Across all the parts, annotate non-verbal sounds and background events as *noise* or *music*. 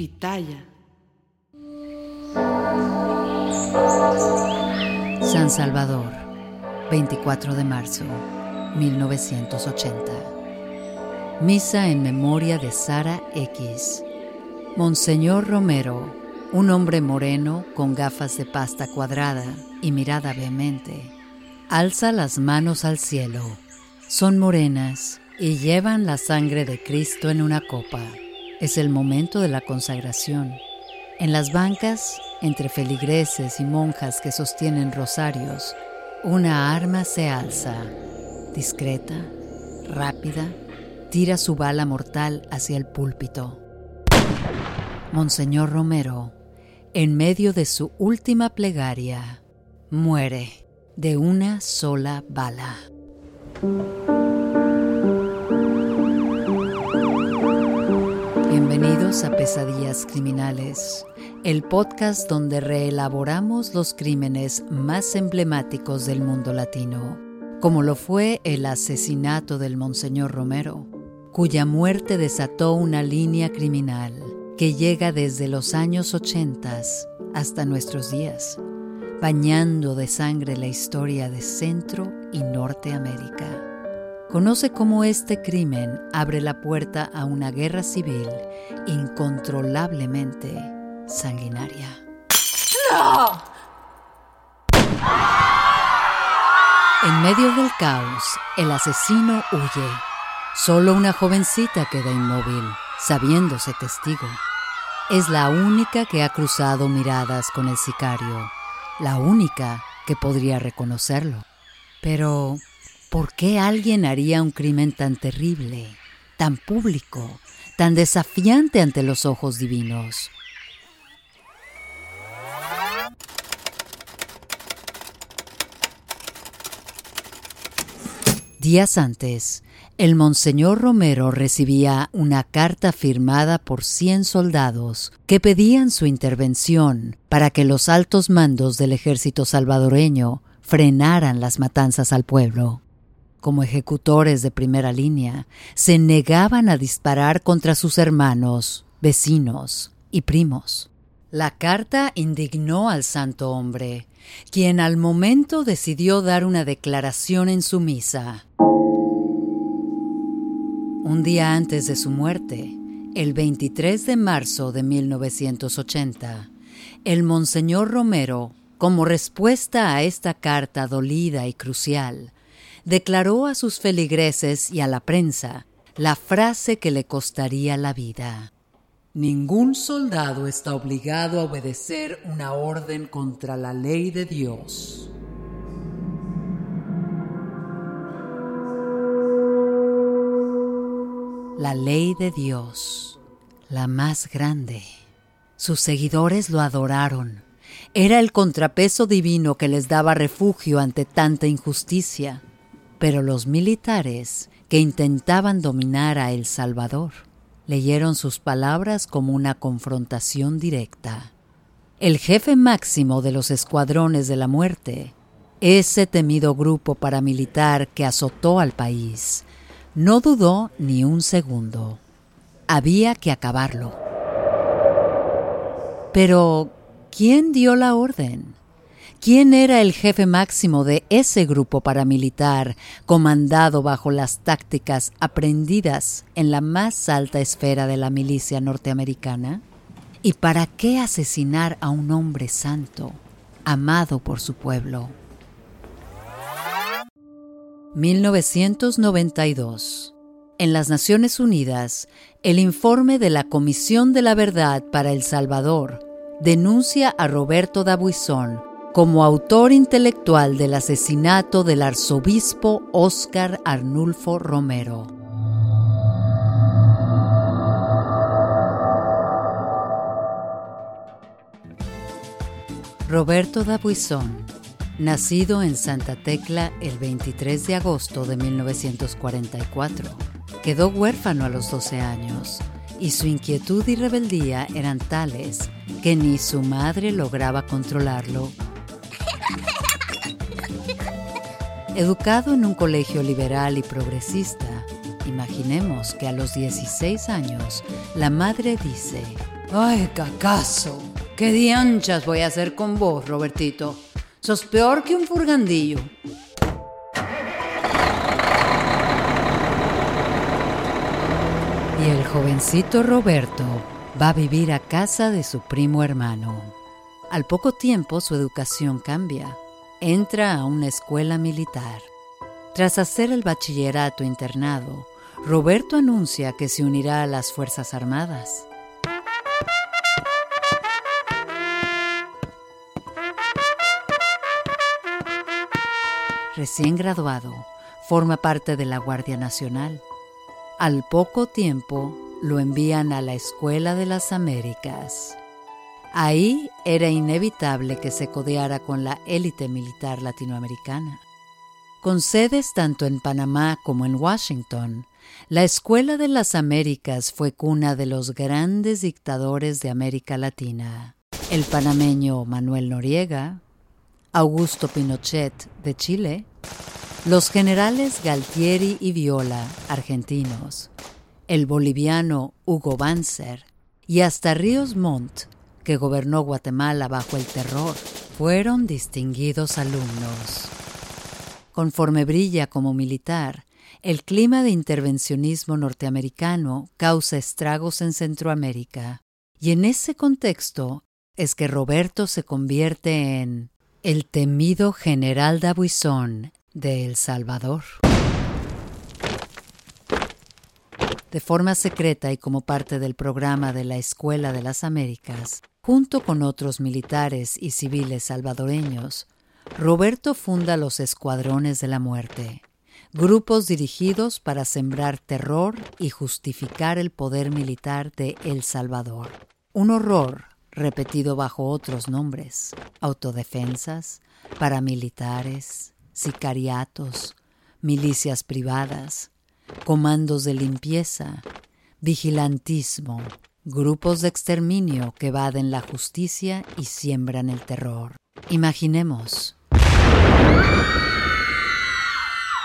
Pitaya. San Salvador, 24 de marzo, 1980. Misa en memoria de Sara X. Monseñor Romero, un hombre moreno con gafas de pasta cuadrada y mirada vehemente, alza las manos al cielo. Son morenas y llevan la sangre de Cristo en una copa. Es el momento de la consagración. En las bancas, entre feligreses y monjas que sostienen rosarios, una arma se alza, discreta, rápida, tira su bala mortal hacia el púlpito. Monseñor Romero, en medio de su última plegaria, muere de una sola bala. A Pesadillas Criminales, el podcast donde reelaboramos los crímenes más emblemáticos del mundo latino, como lo fue el asesinato del Monseñor Romero, cuya muerte desató una línea criminal que llega desde los años 80 hasta nuestros días, bañando de sangre la historia de Centro y Norteamérica. Conoce cómo este crimen abre la puerta a una guerra civil incontrolablemente sanguinaria. ¡No! En medio del caos, el asesino huye. Solo una jovencita queda inmóvil, sabiéndose testigo. Es la única que ha cruzado miradas con el sicario, la única que podría reconocerlo. Pero, ¿por qué alguien haría un crimen tan terrible, tan público, tan desafiante ante los ojos divinos? Días antes, el Monseñor Romero recibía una carta firmada por 100 soldados que pedían su intervención para que los altos mandos del ejército salvadoreño frenaran las matanzas al pueblo. Como ejecutores de primera línea, se negaban a disparar contra sus hermanos, vecinos y primos. La carta indignó al santo hombre, quien al momento decidió dar una declaración en su misa. Un día antes de su muerte, el 23 de marzo de 1980, el Monseñor Romero, como respuesta a esta carta dolida y crucial, declaró a sus feligreses y a la prensa la frase que le costaría la vida. Ningún soldado está obligado a obedecer una orden contra la ley de Dios. La ley de Dios, la más grande. Sus seguidores lo adoraron. Era el contrapeso divino que les daba refugio ante tanta injusticia. Pero los militares que intentaban dominar a El Salvador leyeron sus palabras como una confrontación directa. El jefe máximo de los escuadrones de la muerte, ese temido grupo paramilitar que azotó al país, no dudó ni un segundo. Había que acabarlo. Pero, ¿quién dio la orden? ¿Quién era el jefe máximo de ese grupo paramilitar comandado bajo las tácticas aprendidas en la más alta esfera de la milicia norteamericana? ¿Y para qué asesinar a un hombre santo, amado por su pueblo? 1992. En las Naciones Unidas, el informe de la Comisión de la Verdad para El Salvador denuncia a Roberto Dabuizón como autor intelectual del asesinato del arzobispo Óscar Arnulfo Romero. Roberto Dabuizón nacido en Santa Tecla el 23 de agosto de 1944. Quedó huérfano a los 12 años y su inquietud y rebeldía eran tales que ni su madre lograba controlarlo. Educado en un colegio liberal y progresista, imaginemos que a los 16 años la madre dice, Ay, cacazo. ¿Qué dianchas voy a hacer con vos, Robertito? Sos peor que un furgandillo. Y el jovencito Roberto va a vivir a casa de su primo hermano. Al poco tiempo su educación cambia. Entra a una escuela militar. Tras hacer el bachillerato internado, Roberto anuncia que se unirá a las Fuerzas Armadas. Recién graduado, forma parte de la Guardia Nacional. Al poco tiempo lo envían a la Escuela de las Américas. Ahí era inevitable que se codeara con la élite militar latinoamericana. Con sedes tanto en Panamá como en Washington, la Escuela de las Américas fue cuna de los grandes dictadores de América Latina, el panameño Manuel Noriega, Augusto Pinochet de Chile, los generales Galtieri y Viola, argentinos, el boliviano Hugo Banzer y hasta Ríos Montt, que gobernó Guatemala bajo el terror, fueron distinguidos alumnos. Conforme brilla como militar, el clima de intervencionismo norteamericano causa estragos en Centroamérica, y en ese contexto es que Roberto se convierte en el temido general Dabuizón de El Salvador. De forma secreta y como parte del programa de la Escuela de las Américas, junto con otros militares y civiles salvadoreños, Roberto funda los Escuadrones de la Muerte, grupos dirigidos para sembrar terror y justificar el poder militar de El Salvador. Un horror repetido bajo otros nombres, autodefensas, paramilitares, sicariatos, milicias privadas, comandos de limpieza, vigilantismo, grupos de exterminio que evaden la justicia y siembran el terror. Imaginemos.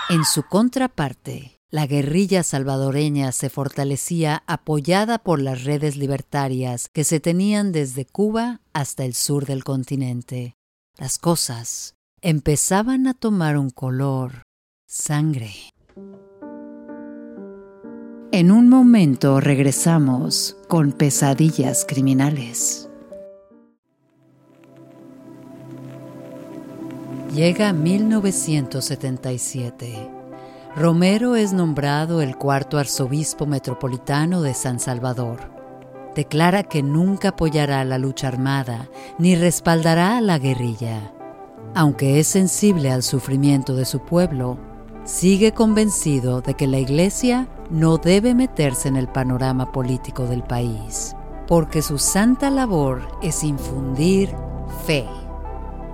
En su contraparte, la guerrilla salvadoreña se fortalecía apoyada por las redes libertarias que se tenían desde Cuba hasta el sur del continente. Las cosas empezaban a tomar un color sangre. En un momento regresamos con pesadillas criminales. Llega 1977 Romero es nombrado el cuarto arzobispo metropolitano de San Salvador. Declara que nunca apoyará la lucha armada ni respaldará a la guerrilla. Aunque es sensible al sufrimiento de su pueblo, sigue convencido de que la Iglesia no debe meterse en el panorama político del país, porque su santa labor es infundir fe.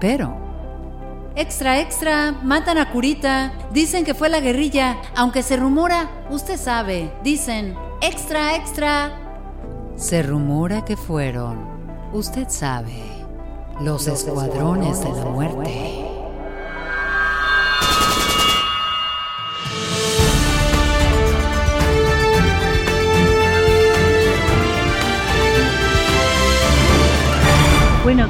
Pero Extra, extra, matan a Curita. Dicen que fue la guerrilla, aunque se rumora, usted sabe, dicen, extra, extra. Se rumora que fueron, usted sabe, los, escuadrones, de la muerte.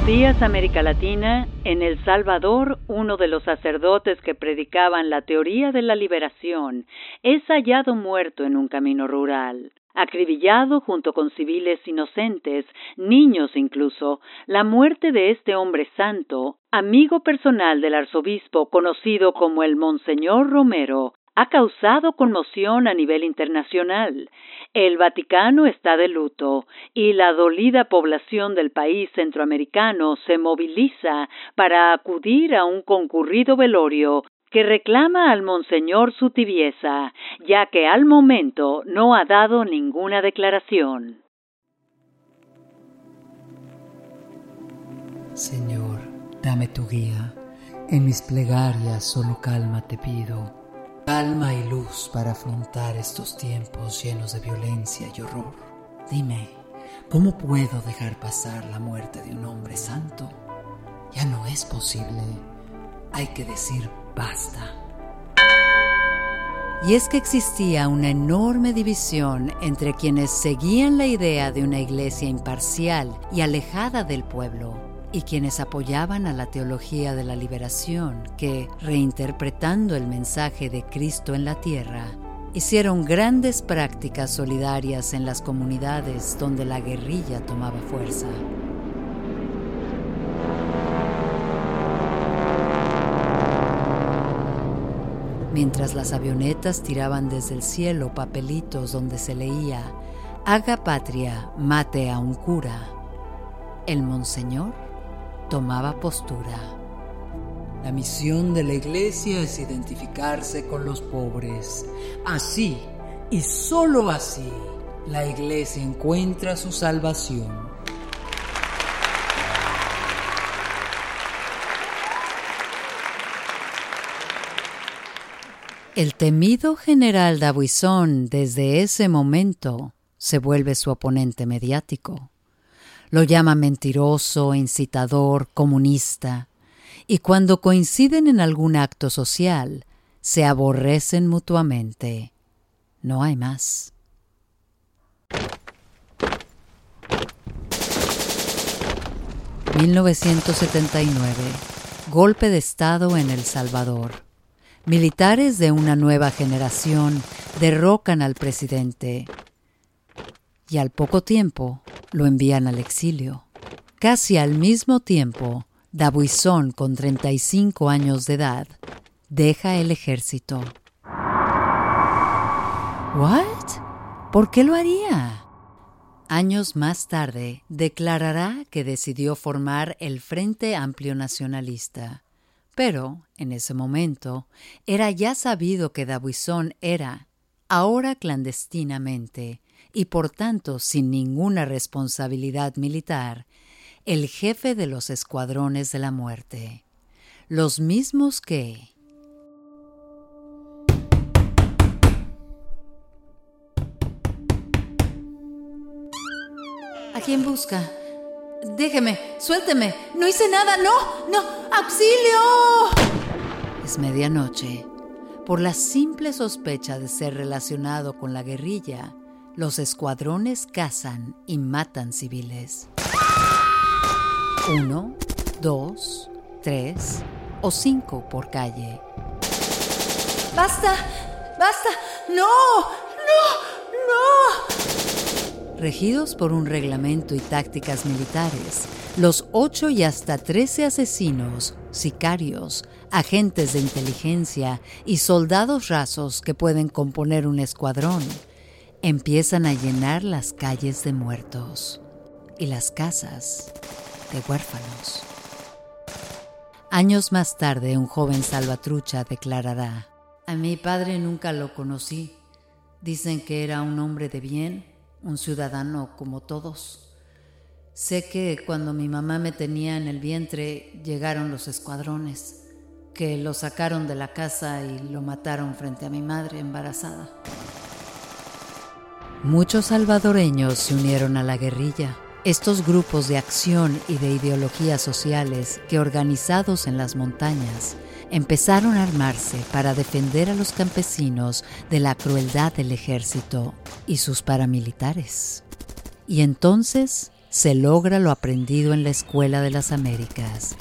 Días América Latina. En El Salvador, uno de los sacerdotes que predicaban la teoría de la liberación es hallado muerto en un camino rural. Acribillado junto con civiles inocentes, niños incluso, la muerte de este hombre santo, amigo personal del arzobispo conocido como el Monseñor Romero, ha causado conmoción a nivel internacional. El Vaticano está de luto y la dolida población del país centroamericano se moviliza para acudir a un concurrido velorio que reclama al Monseñor su tibieza, ya que al momento no ha dado ninguna declaración. Señor, dame tu guía. En mis plegarias solo calma te pido calma y luz para afrontar estos tiempos llenos de violencia y horror. Dime, ¿cómo puedo dejar pasar la muerte de un hombre santo? Ya no es posible. Hay que decir basta. Y es que existía una enorme división entre quienes seguían la idea de una iglesia imparcial y alejada del pueblo y quienes apoyaban a la teología de la liberación que, reinterpretando el mensaje de Cristo en la tierra, hicieron grandes prácticas solidarias en las comunidades donde la guerrilla tomaba fuerza. Mientras las avionetas tiraban desde el cielo papelitos donde se leía, haga patria, mate a un cura, el monseñor tomaba postura. La misión de la iglesia es identificarse con los pobres. Así, y sólo así, la iglesia encuentra su salvación. El temido general Dabuizón desde ese momento se vuelve su oponente mediático. Lo llama mentiroso, incitador, comunista, y cuando coinciden en algún acto social, se aborrecen mutuamente. No hay más. ...1979... Golpe de Estado en El Salvador. Militares de una nueva generación derrocan al presidente y al poco tiempo lo envían al exilio. Casi al mismo tiempo, Dabuizón, con 35 años de edad, deja el ejército. ¿What? ¿Por qué lo haría? Años más tarde, declarará que decidió formar el Frente Amplio Nacionalista. Pero, en ese momento, era ya sabido que Dabuizón era, ahora clandestinamente, y por tanto sin ninguna responsabilidad militar, el jefe de los escuadrones de la muerte, los mismos que... ¿A quién busca? Déjeme, suélteme. No hice nada, no, no, auxilio. Es medianoche. Por la simple sospecha de ser relacionado con la guerrilla, los escuadrones cazan y matan civiles. Uno, dos, tres o cinco por calle. ¡Basta! ¡Basta! ¡No! ¡No! ¡No! Regidos por un reglamento y tácticas militares, los ocho y hasta trece asesinos, sicarios, agentes de inteligencia y soldados rasos que pueden componer un escuadrón empiezan a llenar las calles de muertos y las casas de huérfanos. Años más tarde, un joven salvatrucha declarará, A mi padre nunca lo conocí. Dicen que era un hombre de bien, un ciudadano como todos. Sé que cuando mi mamá me tenía en el vientre llegaron los escuadrones, que lo sacaron de la casa y lo mataron frente a mi madre embarazada. Muchos salvadoreños se unieron a la guerrilla. Estos grupos de acción y de ideologías sociales que organizados en las montañas empezaron a armarse para defender a los campesinos de la crueldad del ejército y sus paramilitares. Y entonces se logra lo aprendido en la Escuela de las Américas,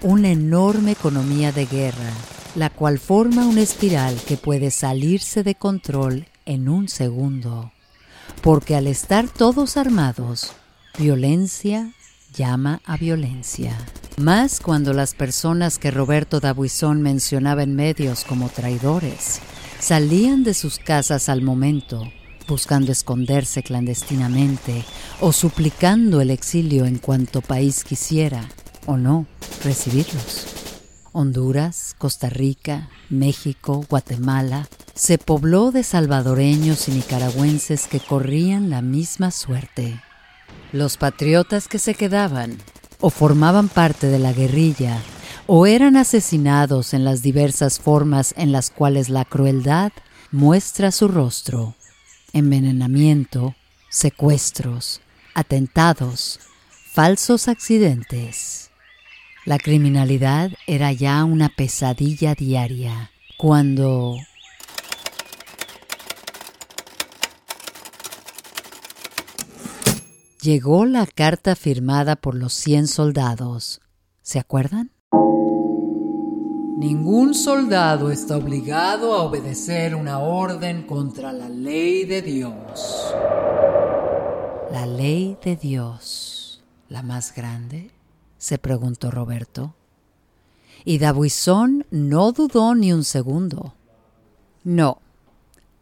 una enorme economía de guerra, la cual forma una espiral que puede salirse de control en un segundo porque al estar todos armados, violencia llama a violencia. Más cuando las personas que Roberto Dabuizón mencionaba en medios como traidores salían de sus casas al momento, buscando esconderse clandestinamente o suplicando el exilio en cuanto país quisiera o no recibirlos. Honduras, Costa Rica, México, Guatemala, se pobló de salvadoreños y nicaragüenses que corrían la misma suerte. Los patriotas que se quedaban o formaban parte de la guerrilla o eran asesinados en las diversas formas en las cuales la crueldad muestra su rostro. Envenenamiento, secuestros, atentados, falsos accidentes. La criminalidad era ya una pesadilla diaria, cuando... Llegó la carta firmada por los 100 soldados. ¿Se acuerdan? Ningún soldado está obligado a obedecer una orden contra la ley de Dios. La ley de Dios, la más grande se preguntó Roberto. Y Dabuizón no dudó ni un segundo. No,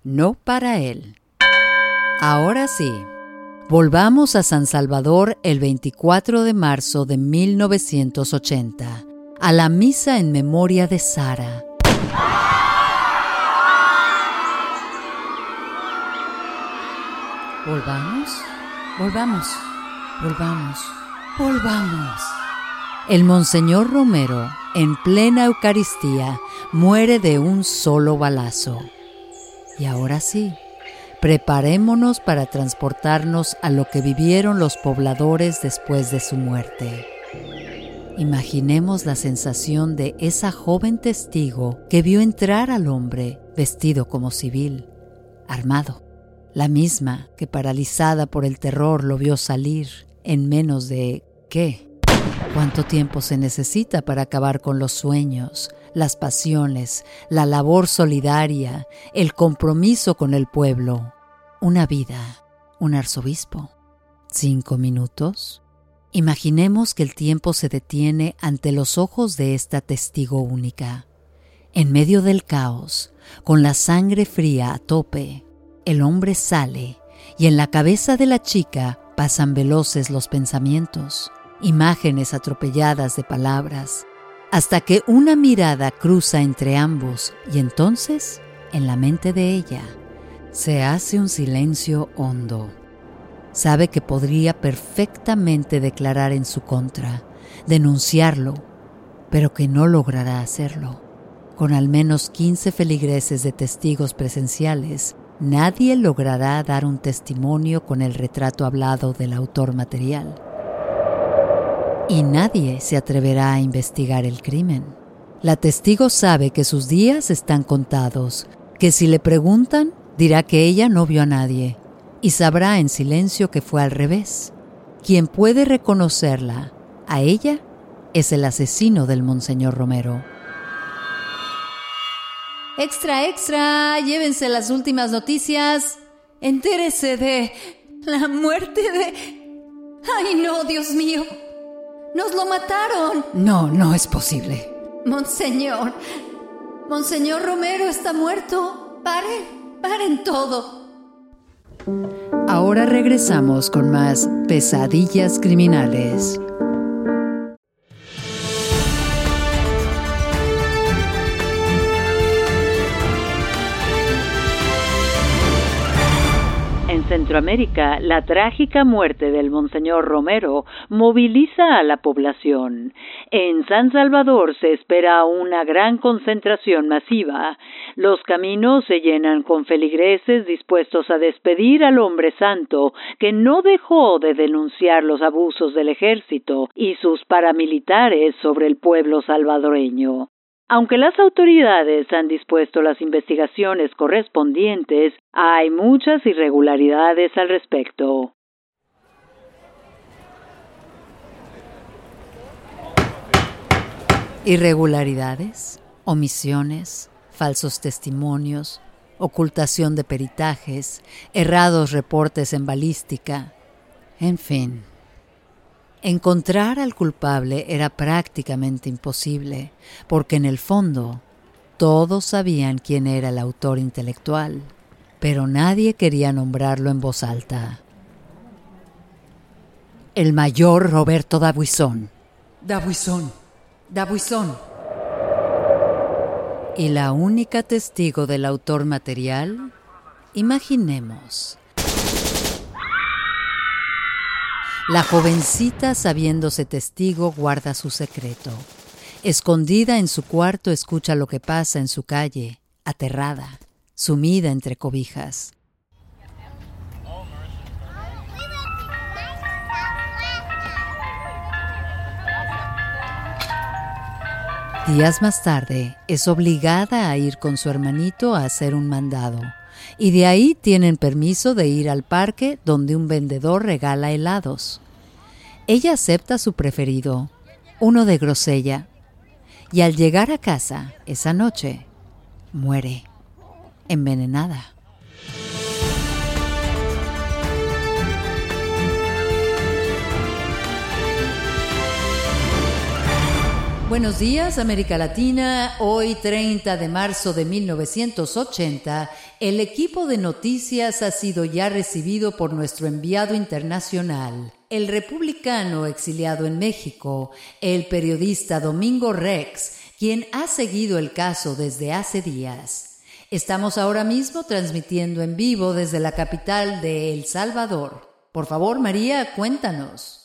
no para él. Ahora sí, volvamos a San Salvador el 24 de marzo de 1980 a la misa en memoria de Sara. Volvamos, volvamos, volvamos, volvamos. El Monseñor Romero, en plena Eucaristía, muere de un solo balazo. Y ahora sí, preparémonos para transportarnos a lo que vivieron los pobladores después de su muerte. Imaginemos la sensación de esa joven testigo que vio entrar al hombre vestido como civil, armado, la misma que paralizada por el terror lo vio salir en menos de ¿qué? ¿Cuánto tiempo se necesita para acabar con los sueños, las pasiones, la labor solidaria, el compromiso con el pueblo? Una vida, un arzobispo. ¿Cinco minutos? Imaginemos que el tiempo se detiene ante los ojos de esta testigo única. En medio del caos, con la sangre fría a tope, el hombre sale y en la cabeza de la chica pasan veloces los pensamientos, imágenes atropelladas de palabras, hasta que una mirada cruza entre ambos y entonces, en la mente de ella, se hace un silencio hondo. Sabe que podría perfectamente declarar en su contra, denunciarlo, pero que no logrará hacerlo. Con al menos 15 feligreses de testigos presenciales, nadie logrará dar un testimonio con el retrato hablado del autor material. Y nadie se atreverá a investigar el crimen. La testigo sabe que sus días están contados, que si le preguntan, dirá que ella no vio a nadie y sabrá en silencio que fue al revés. Quien puede reconocerla a ella es el asesino del Monseñor Romero. Extra, extra, llévense las últimas noticias. Entérese de la muerte de... ¡Ay no, Dios mío! ¡Nos lo mataron! No, no es posible. Monseñor, Monseñor Romero está muerto. Paren, paren todo. Ahora regresamos con más pesadillas criminales. Centroamérica, la trágica muerte del Monseñor Romero moviliza a la población. En San Salvador se espera una gran concentración masiva. Los caminos se llenan con feligreses dispuestos a despedir al hombre santo que no dejó de denunciar los abusos del ejército y sus paramilitares sobre el pueblo salvadoreño. Aunque las autoridades han dispuesto las investigaciones correspondientes, hay muchas irregularidades al respecto. Irregularidades, omisiones, falsos testimonios, ocultación de peritajes, errados reportes en balística, en fin. Encontrar al culpable era prácticamente imposible, porque en el fondo todos sabían quién era el autor intelectual, pero nadie quería nombrarlo en voz alta. El mayor Roberto Dabuizón. Dabuizón. Dabuizón. Y la única testigo del autor material, imaginemos, La jovencita, sabiéndose testigo, guarda su secreto. Escondida en su cuarto, escucha lo que pasa en su calle, aterrada, sumida entre cobijas. Días más tarde, es obligada a ir con su hermanito a hacer un mandado, y de ahí tienen permiso de ir al parque donde un vendedor regala helados. Ella acepta su preferido, uno de grosella, y al llegar a casa esa noche, muere, envenenada. Buenos días, América Latina. Hoy, 30 de marzo de 1980, el equipo de noticias ha sido ya recibido por nuestro enviado internacional, el republicano exiliado en México, el periodista Domingo Rex, quien ha seguido el caso desde hace días. Estamos ahora mismo transmitiendo en vivo desde la capital de El Salvador. Por favor, María, cuéntanos.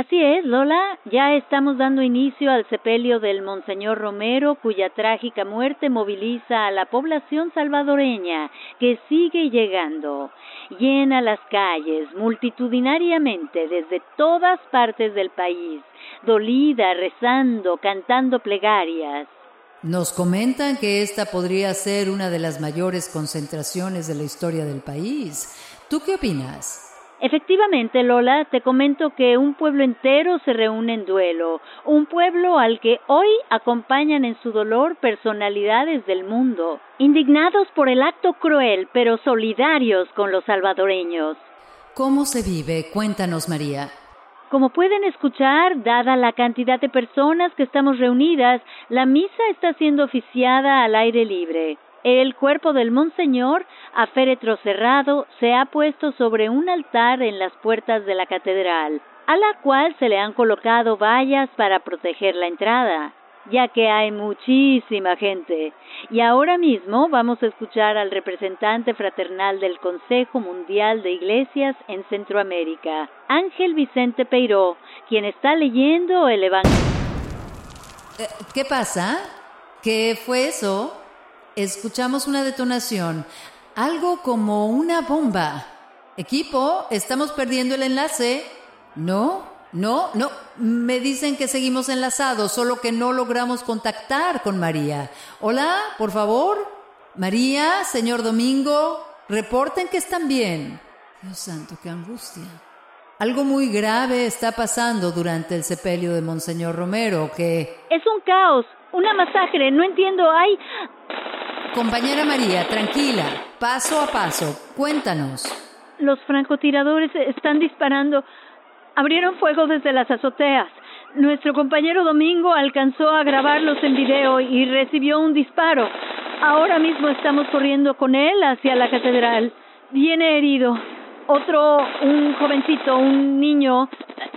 Así es, Lola, ya estamos dando inicio al sepelio del Monseñor Romero, cuya trágica muerte moviliza a la población salvadoreña, que sigue llegando. Llena las calles multitudinariamente desde todas partes del país, dolida, rezando, cantando plegarias. Nos comentan que esta podría ser una de las mayores concentraciones de la historia del país. ¿Tú qué opinas? Efectivamente, Lola, te comento que un pueblo entero se reúne en duelo, un pueblo al que hoy acompañan en su dolor personalidades del mundo, indignados por el acto cruel, pero solidarios con los salvadoreños. ¿Cómo se vive? Cuéntanos, María. Como pueden escuchar, dada la cantidad de personas que estamos reunidas, la misa está siendo oficiada al aire libre. El cuerpo del Monseñor, a féretro cerrado, se ha puesto sobre un altar en las puertas de la catedral, a la cual se le han colocado vallas para proteger la entrada, ya que hay muchísima gente. Y ahora mismo vamos a escuchar al representante fraternal del Consejo Mundial de Iglesias en Centroamérica, Ángel Vicente Peiró, quien está leyendo el Evangelio. Eh, ¿Qué pasa? ¿Qué fue eso? Escuchamos una detonación, algo como una bomba. Equipo, estamos perdiendo el enlace. No, no, no. Me dicen que seguimos enlazados, solo que no logramos contactar con María. Hola, por favor. María, señor Domingo, reporten que están bien. Dios santo, qué angustia. Algo muy grave está pasando durante el sepelio de Monseñor Romero, que... Es un caos, una masacre, no entiendo, hay... Compañera María, tranquila, paso a paso, cuéntanos. Los francotiradores están disparando. Abrieron fuego desde las azoteas. Nuestro compañero Domingo alcanzó a grabarlos en video y recibió un disparo. Ahora mismo estamos corriendo con él hacia la catedral. Viene herido. Otro, un jovencito, un niño,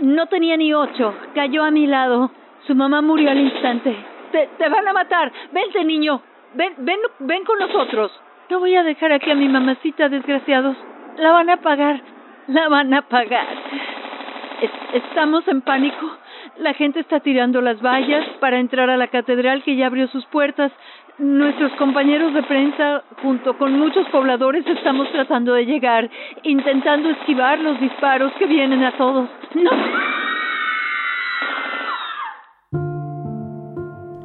no tenía ni ocho, cayó a mi lado. Su mamá murió al instante. Te, te van a matar. Vente, niño. Ven, ven, ven con nosotros. No voy a dejar aquí a mi mamacita, desgraciados. La van a pagar. La van a pagar. estamos en pánico. La gente está tirando las vallas para entrar a la catedral que ya abrió sus puertas. Nuestros compañeros de prensa, junto con muchos pobladores, estamos tratando de llegar, intentando esquivar los disparos que vienen a todos. ¡No!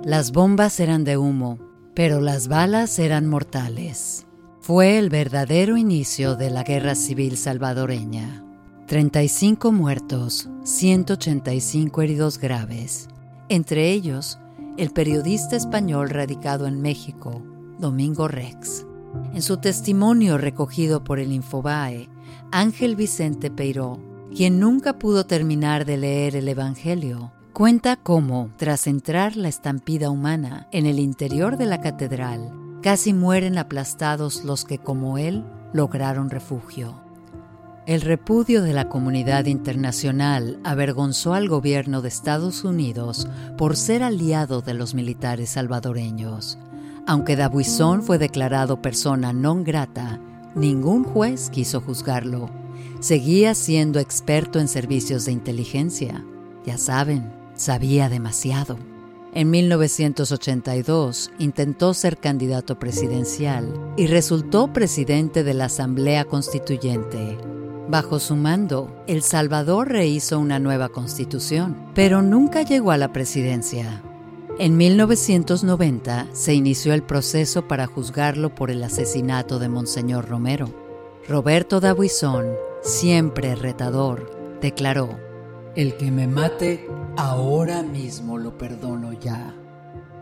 Las bombas eran de humo pero las balas eran mortales. Fue el verdadero inicio de la Guerra Civil salvadoreña. 35 muertos, 185 heridos graves, entre ellos el periodista español radicado en México, Domingo Rex. En su testimonio recogido por el Infobae, Ángel Vicente Peiró, quien nunca pudo terminar de leer el Evangelio, Cuenta cómo, tras entrar la estampida humana en el interior de la catedral, casi mueren aplastados los que como él lograron refugio. El repudio de la comunidad internacional avergonzó al gobierno de Estados Unidos por ser aliado de los militares salvadoreños. Aunque Dabuizón fue declarado persona non grata, ningún juez quiso juzgarlo. Seguía siendo experto en servicios de inteligencia. Ya saben, sabía demasiado. En 1982 intentó ser candidato presidencial y resultó presidente de la Asamblea Constituyente. Bajo su mando, El Salvador rehizo una nueva constitución, pero nunca llegó a la presidencia. En 1990 se inició el proceso para juzgarlo por el asesinato de Monseñor Romero. Roberto Dabuizón, siempre retador, declaró, El que me mate, ahora mismo lo perdono ya.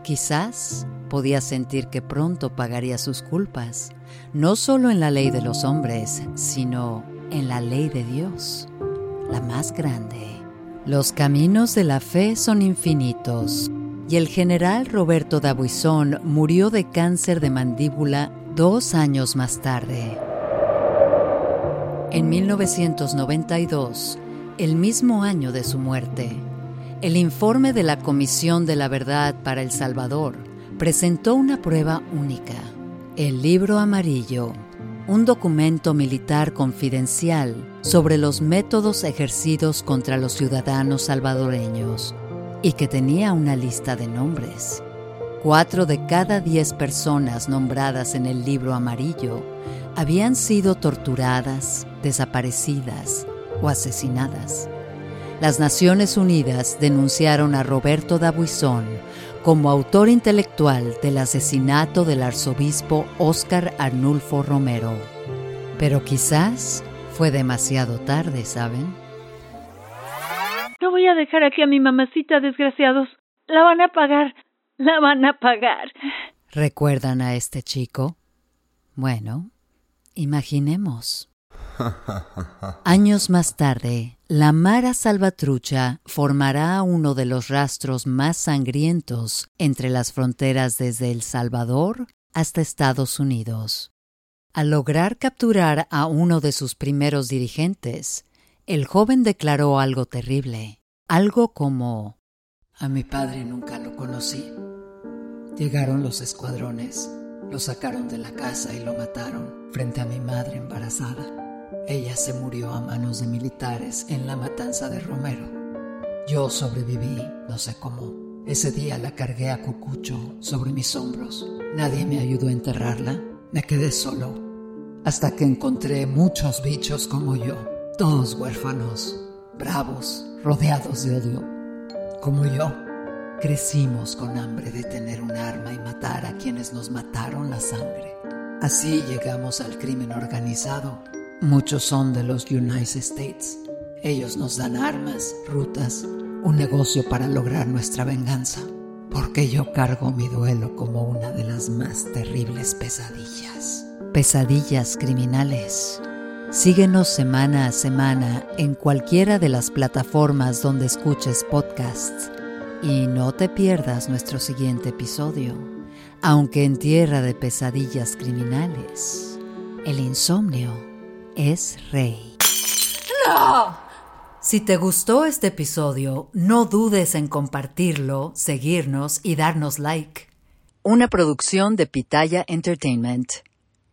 Quizás podía sentir que pronto pagaría sus culpas, no solo en la ley de los hombres, sino en la ley de Dios, la más grande. Los caminos de la fe son infinitos y el general Roberto Dabuizón murió de cáncer de mandíbula dos años más tarde. En 1992, el mismo año de su muerte, el informe de la Comisión de la Verdad para El Salvador presentó una prueba única, el libro amarillo, un documento militar confidencial sobre los métodos ejercidos contra los ciudadanos salvadoreños y que tenía una lista de nombres. Cuatro de cada diez personas nombradas en el libro amarillo habían sido torturadas, desaparecidas o asesinadas. Las Naciones Unidas denunciaron a Roberto Dabuizón como autor intelectual del asesinato del arzobispo Óscar Arnulfo Romero. Pero quizás fue demasiado tarde, ¿saben? No voy a dejar aquí a mi mamacita, desgraciados. La van a pagar. La van a pagar. ¿Recuerdan a este chico? Bueno, imaginemos. *laughs* Años más tarde, la Mara Salvatrucha formará uno de los rastros más sangrientos entre las fronteras desde El Salvador hasta Estados Unidos. Al lograr capturar a uno de sus primeros dirigentes, el joven declaró algo terrible, algo como A mi padre nunca lo conocí. Llegaron los escuadrones, lo sacaron de la casa y lo mataron frente a mi madre embarazada. Ella se murió a manos de militares en la matanza de Romero. Yo sobreviví, no sé cómo. Ese día la cargué a Cucucho sobre mis hombros. Nadie me ayudó a enterrarla. Me quedé solo. Hasta que encontré muchos bichos como yo todos huérfanos, bravos, rodeados de odio, como yo. Crecimos con hambre de tener un arma y matar a quienes nos mataron la sangre. Así llegamos al crimen organizado. Muchos son de los United States. Ellos nos dan armas, rutas, un negocio para lograr nuestra venganza. Porque yo cargo mi duelo como una de las más terribles pesadillas. Pesadillas criminales. Síguenos semana a semana en cualquiera de las plataformas donde escuches podcasts y no te pierdas nuestro siguiente episodio. Aunque en tierra de pesadillas criminales, el insomnio es rey. ¡No! Si te gustó este episodio, no dudes en compartirlo, seguirnos y darnos like. Una producción de Pitaya Entertainment.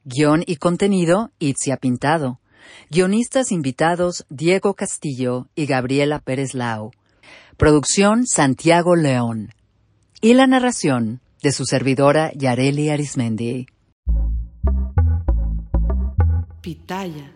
Guión y contenido, Itzia Pintado. Guionistas invitados Diego Castillo y Gabriela Pérez Lau. Producción Santiago León. Y la narración de su servidora Yareli Arismendi. Pitaya